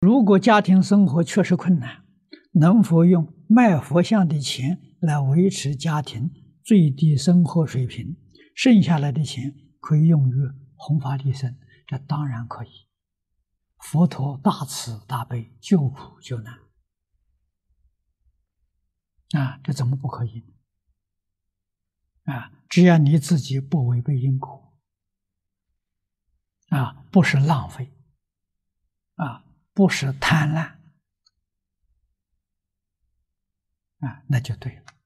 如果家庭生活确实困难，能否用卖佛像的钱来维持家庭最低生活水平？剩下来的钱可以用于弘法利生，这当然可以。佛陀大慈大悲，救苦救难啊，这怎么不可以？啊，只要你自己不违背因果，啊，不是浪费，不是贪婪，啊，那就对了。